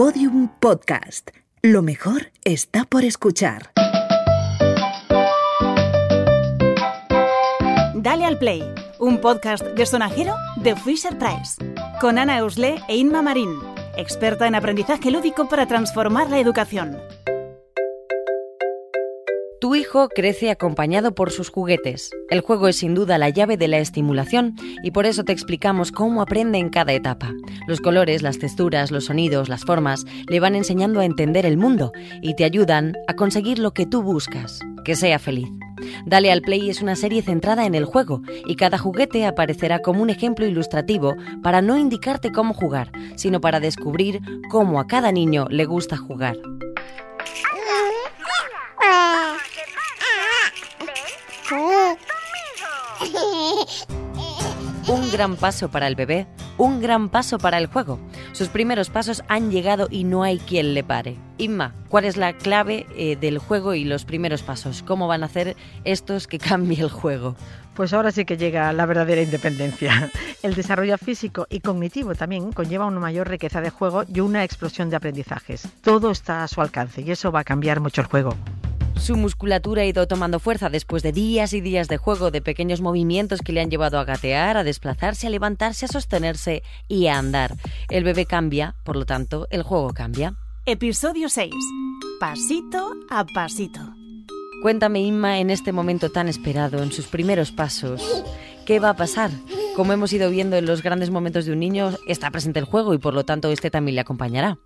Podium Podcast. Lo mejor está por escuchar. Dale al Play, un podcast de sonajero de Fisher Price, con Ana Eusle e Inma Marín, experta en aprendizaje lúdico para transformar la educación. Tu hijo crece acompañado por sus juguetes. El juego es sin duda la llave de la estimulación y por eso te explicamos cómo aprende en cada etapa. Los colores, las texturas, los sonidos, las formas le van enseñando a entender el mundo y te ayudan a conseguir lo que tú buscas, que sea feliz. Dale al Play es una serie centrada en el juego y cada juguete aparecerá como un ejemplo ilustrativo para no indicarte cómo jugar, sino para descubrir cómo a cada niño le gusta jugar. Gran paso para el bebé, un gran paso para el juego. Sus primeros pasos han llegado y no hay quien le pare. Inma, ¿cuál es la clave eh, del juego y los primeros pasos? ¿Cómo van a hacer estos que cambie el juego? Pues ahora sí que llega la verdadera independencia. El desarrollo físico y cognitivo también conlleva una mayor riqueza de juego y una explosión de aprendizajes. Todo está a su alcance y eso va a cambiar mucho el juego. Su musculatura ha ido tomando fuerza después de días y días de juego, de pequeños movimientos que le han llevado a gatear, a desplazarse, a levantarse, a sostenerse y a andar. El bebé cambia, por lo tanto, el juego cambia. Episodio 6. Pasito a pasito. Cuéntame, Inma, en este momento tan esperado, en sus primeros pasos, ¿qué va a pasar? Como hemos ido viendo en los grandes momentos de un niño, está presente el juego y por lo tanto este también le acompañará.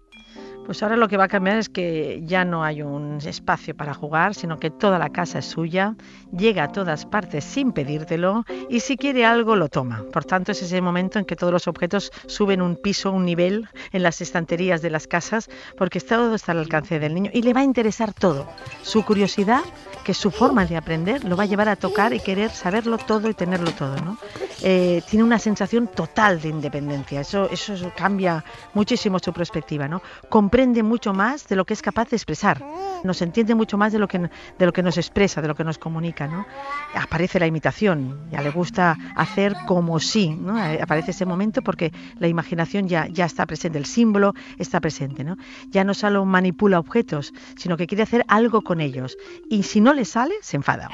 Pues ahora lo que va a cambiar es que ya no hay un espacio para jugar, sino que toda la casa es suya, llega a todas partes sin pedírtelo y si quiere algo lo toma. Por tanto, es ese momento en que todos los objetos suben un piso, un nivel en las estanterías de las casas, porque todo está al alcance del niño y le va a interesar todo. Su curiosidad, que su forma de aprender, lo va a llevar a tocar y querer saberlo todo y tenerlo todo. Eh, tiene una sensación total de independencia. Eso, eso cambia muchísimo su perspectiva. Comprende mucho más de lo que es capaz de expresar, nos entiende mucho más de lo que, de lo que nos expresa, de lo que nos comunica. ¿no? Aparece la imitación, ya le gusta hacer como si, ¿no? aparece ese momento porque la imaginación ya, ya está presente, el símbolo está presente. ¿no? Ya no solo manipula objetos, sino que quiere hacer algo con ellos. Y si no le sale, se enfada.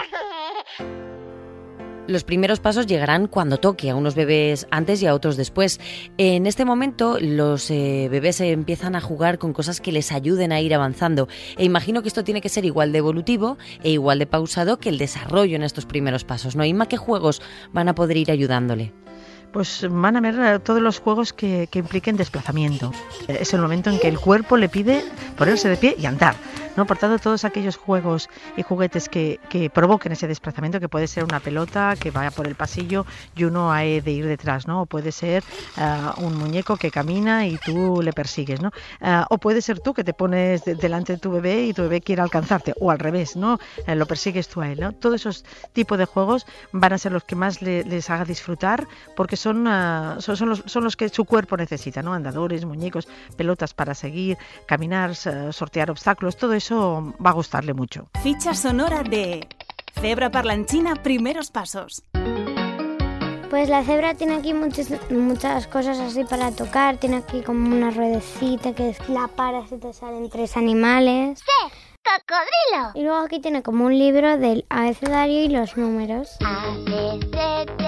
Los primeros pasos llegarán cuando toque, a unos bebés antes y a otros después. En este momento los eh, bebés empiezan a jugar con cosas que les ayuden a ir avanzando. E imagino que esto tiene que ser igual de evolutivo e igual de pausado que el desarrollo en estos primeros pasos. ¿No? Inma, ¿qué juegos van a poder ir ayudándole? pues van a ver todos los juegos que, impliquen desplazamiento. Es el momento en que el cuerpo le pide ponerse de pie y andar. ¿No? Por tanto, todos aquellos juegos y juguetes que, que, provoquen ese desplazamiento, que puede ser una pelota que vaya por el pasillo y uno ha de ir detrás, ¿no? O puede ser uh, un muñeco que camina y tú le persigues, ¿no? Uh, o puede ser tú que te pones de, delante de tu bebé y tu bebé quiere alcanzarte, o al revés, ¿no? Uh, lo persigues tú a él, ¿no? Todos esos tipos de juegos van a ser los que más le, les haga disfrutar porque son, son, son, los, son los que su cuerpo necesita, ¿no? Andadores, muñecos, pelotas para seguir, caminar, sortear obstáculos, todo eso va a gustarle mucho. Ficha sonora de Cebra Parlanchina Primeros Pasos. Pues la cebra tiene aquí muchas, muchas cosas así para tocar. Tiene aquí como una ruedecita que la paras y te salen tres animales. ¡Sí! ¡Cocodrilo! Y luego aquí tiene como un libro del abecedario y los números. A, B, C, D.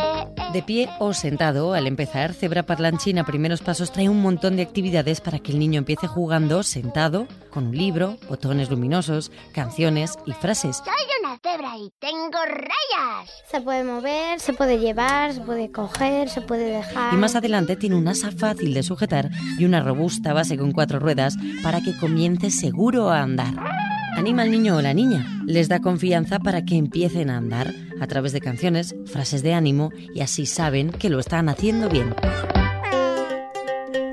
De pie o sentado, al empezar, Cebra Parlanchina Primeros Pasos trae un montón de actividades para que el niño empiece jugando sentado, con un libro, botones luminosos, canciones y frases. Soy una cebra y tengo rayas. Se puede mover, se puede llevar, se puede coger, se puede dejar. Y más adelante tiene un asa fácil de sujetar y una robusta base con cuatro ruedas para que comience seguro a andar. Anima al niño o la niña, les da confianza para que empiecen a andar a través de canciones, frases de ánimo y así saben que lo están haciendo bien.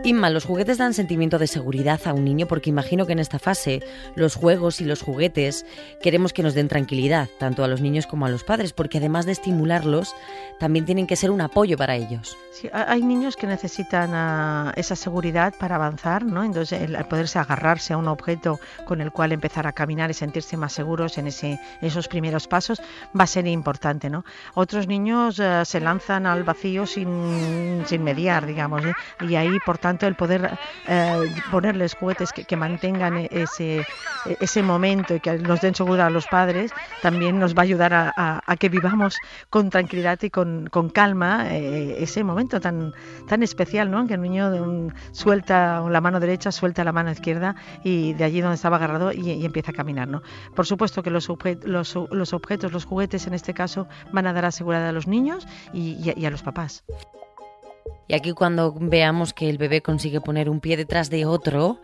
Inma, los juguetes dan sentimiento de seguridad a un niño porque imagino que en esta fase los juegos y los juguetes queremos que nos den tranquilidad, tanto a los niños como a los padres, porque además de estimularlos, también tienen que ser un apoyo para ellos. Sí, hay niños que necesitan uh, esa seguridad para avanzar, ¿no? Entonces, el, poderse agarrarse a un objeto con el cual empezar a caminar y sentirse más seguros en ese, esos primeros pasos va a ser importante, ¿no? Otros niños uh, se lanzan al vacío sin, sin mediar, digamos, ¿eh? y ahí, por tanto, el poder eh, ponerles juguetes que, mantengan ese, ese momento y que nos den seguridad a los padres, también nos va a ayudar a, que vivamos con tranquilidad y con, con calma eh, ese momento tan, tan especial, ¿no? Que el niño suelta la mano derecha, suelta la mano izquierda y de allí donde estaba agarrado y, empieza a caminar, ¿no? Por supuesto que los, los, los, objetos, los juguetes en este caso, van a dar a seguridad a los niños y a los papás. Y aquí cuando veamos que el bebé consigue poner un pie detrás de otro,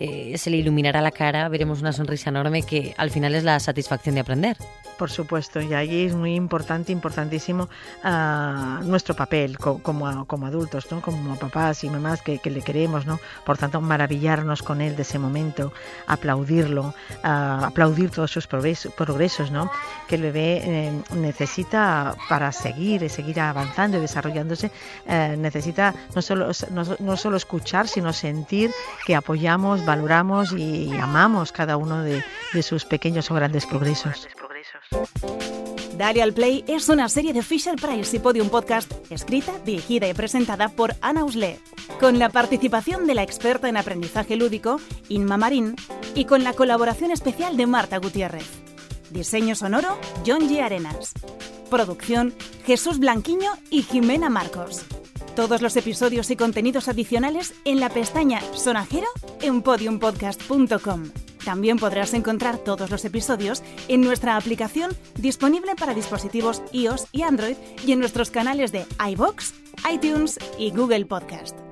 eh, se le iluminará la cara, veremos una sonrisa enorme que al final es la satisfacción de aprender. Por supuesto, y ahí es muy importante, importantísimo uh, nuestro papel como, como adultos, ¿no? como papás y mamás que, le queremos, ¿no? Por tanto, maravillarnos con él de ese momento, aplaudirlo, uh, aplaudir todos sus progresos, ¿no? Que el bebé eh, necesita para seguir, seguir avanzando y desarrollándose, eh, necesita no solo, no, no solo escuchar, sino sentir que apoyamos, valoramos y amamos cada uno de, sus pequeños o grandes progresos. Dale al Play es una serie de Fisher Price y Podium Podcast escrita, dirigida y presentada por Ana Usle, con la participación de la experta en aprendizaje lúdico, Inma Marín, y con la colaboración especial de Marta Gutiérrez. Diseño sonoro, John G. Arenas. Producción, Jesús Blanquiño y Jimena Marcos. Todos los episodios y contenidos adicionales en la pestaña Sonajero en podiumpodcast.com. También podrás encontrar todos los episodios en nuestra aplicación disponible para dispositivos iOS y Android y en nuestros canales de iBox, iTunes y Google Podcast.